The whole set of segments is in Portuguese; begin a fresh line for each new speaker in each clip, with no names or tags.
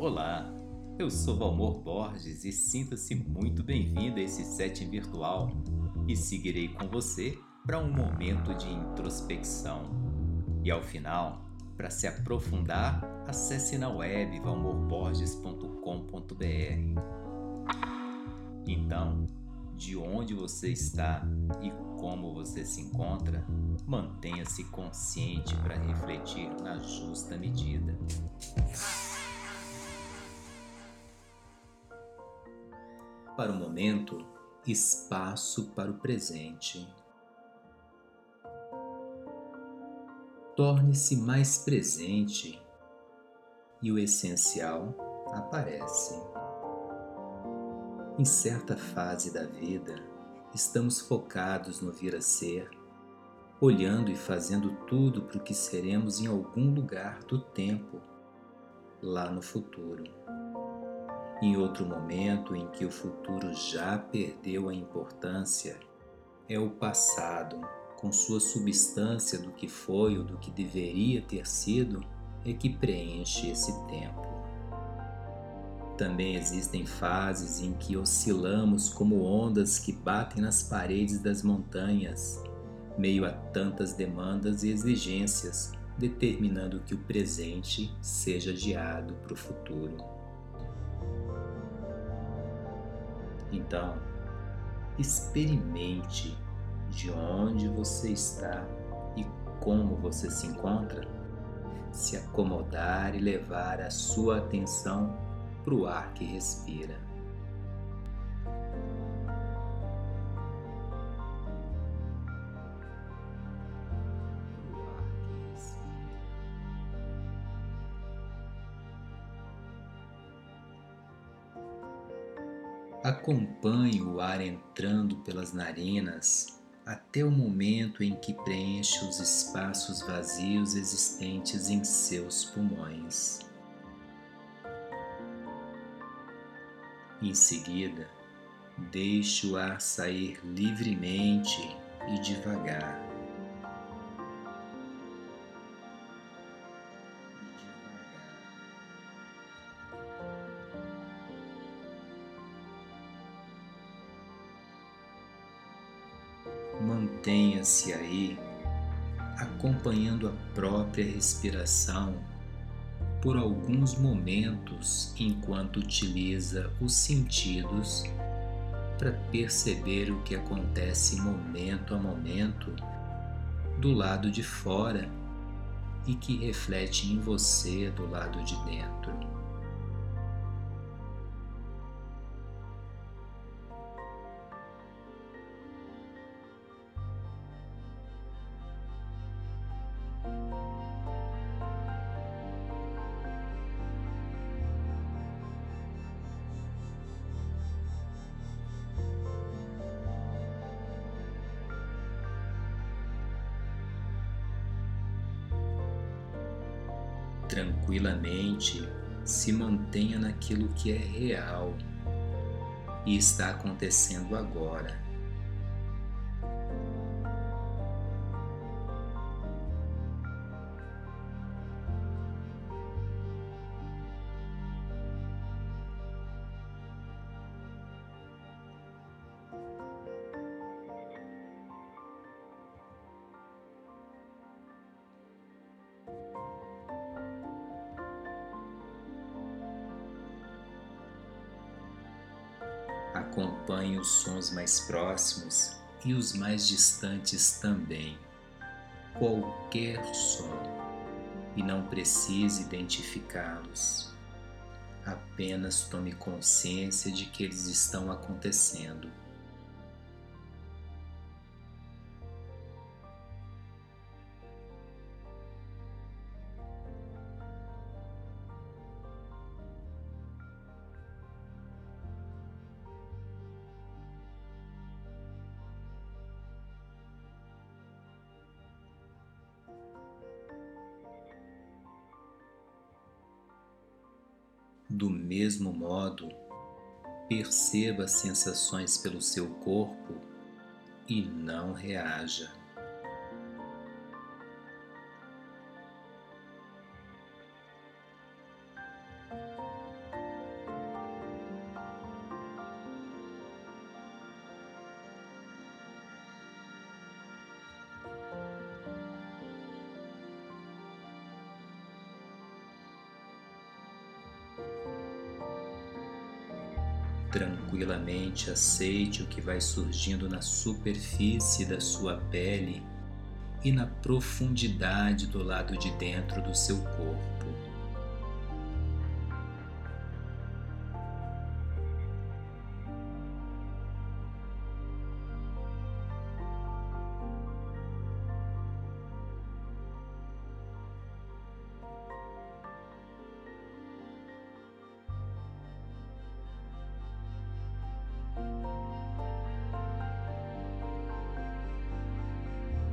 Olá, eu sou Valmor Borges e sinta-se muito bem-vindo a esse setting virtual e seguirei com você para um momento de introspecção. E ao final, para se aprofundar, acesse na web valmorborges.com.br. Então, de onde você está e como você se encontra, mantenha-se consciente para refletir na justa medida. Para o momento, espaço para o presente. Torne-se mais presente e o essencial aparece. Em certa fase da vida, estamos focados no vir a ser, olhando e fazendo tudo para o que seremos em algum lugar do tempo, lá no futuro. Em outro momento em que o futuro já perdeu a importância, é o passado, com sua substância do que foi ou do que deveria ter sido, é que preenche esse tempo. Também existem fases em que oscilamos como ondas que batem nas paredes das montanhas, meio a tantas demandas e exigências, determinando que o presente seja adiado para o futuro. Então, experimente de onde você está e como você se encontra, se acomodar e levar a sua atenção para o ar que respira. Acompanhe o ar entrando pelas narinas até o momento em que preenche os espaços vazios existentes em seus pulmões. Em seguida, deixe o ar sair livremente e devagar. Mantenha-se aí, acompanhando a própria respiração por alguns momentos enquanto utiliza os sentidos para perceber o que acontece momento a momento do lado de fora e que reflete em você do lado de dentro. Tranquilamente se mantenha naquilo que é real e está acontecendo agora. Acompanhe os sons mais próximos e os mais distantes também. Qualquer som, e não precise identificá-los. Apenas tome consciência de que eles estão acontecendo. Do mesmo modo, perceba sensações pelo seu corpo e não reaja. Tranquilamente aceite o que vai surgindo na superfície da sua pele e na profundidade do lado de dentro do seu corpo.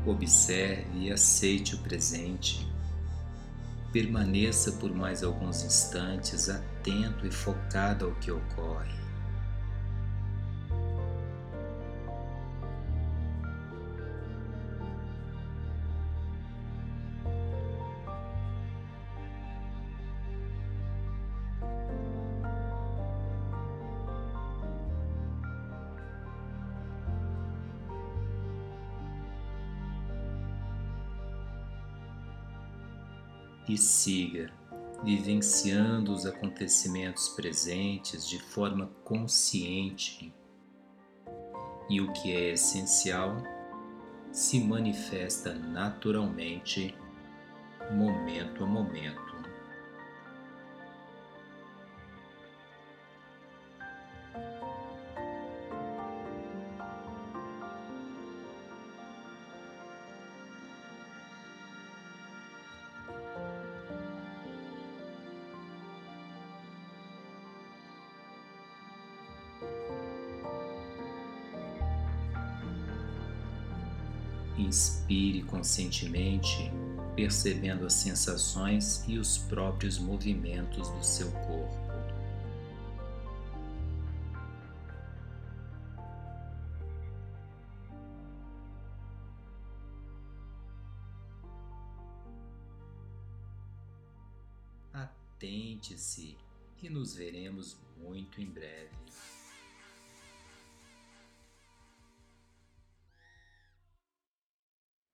Observe e aceite o presente. Permaneça por mais alguns instantes atento e focado ao que ocorre. E siga vivenciando os acontecimentos presentes de forma consciente e o que é essencial se manifesta naturalmente, momento a momento. Inspire conscientemente, percebendo as sensações e os próprios movimentos do seu corpo. Atente-se e nos veremos muito em breve.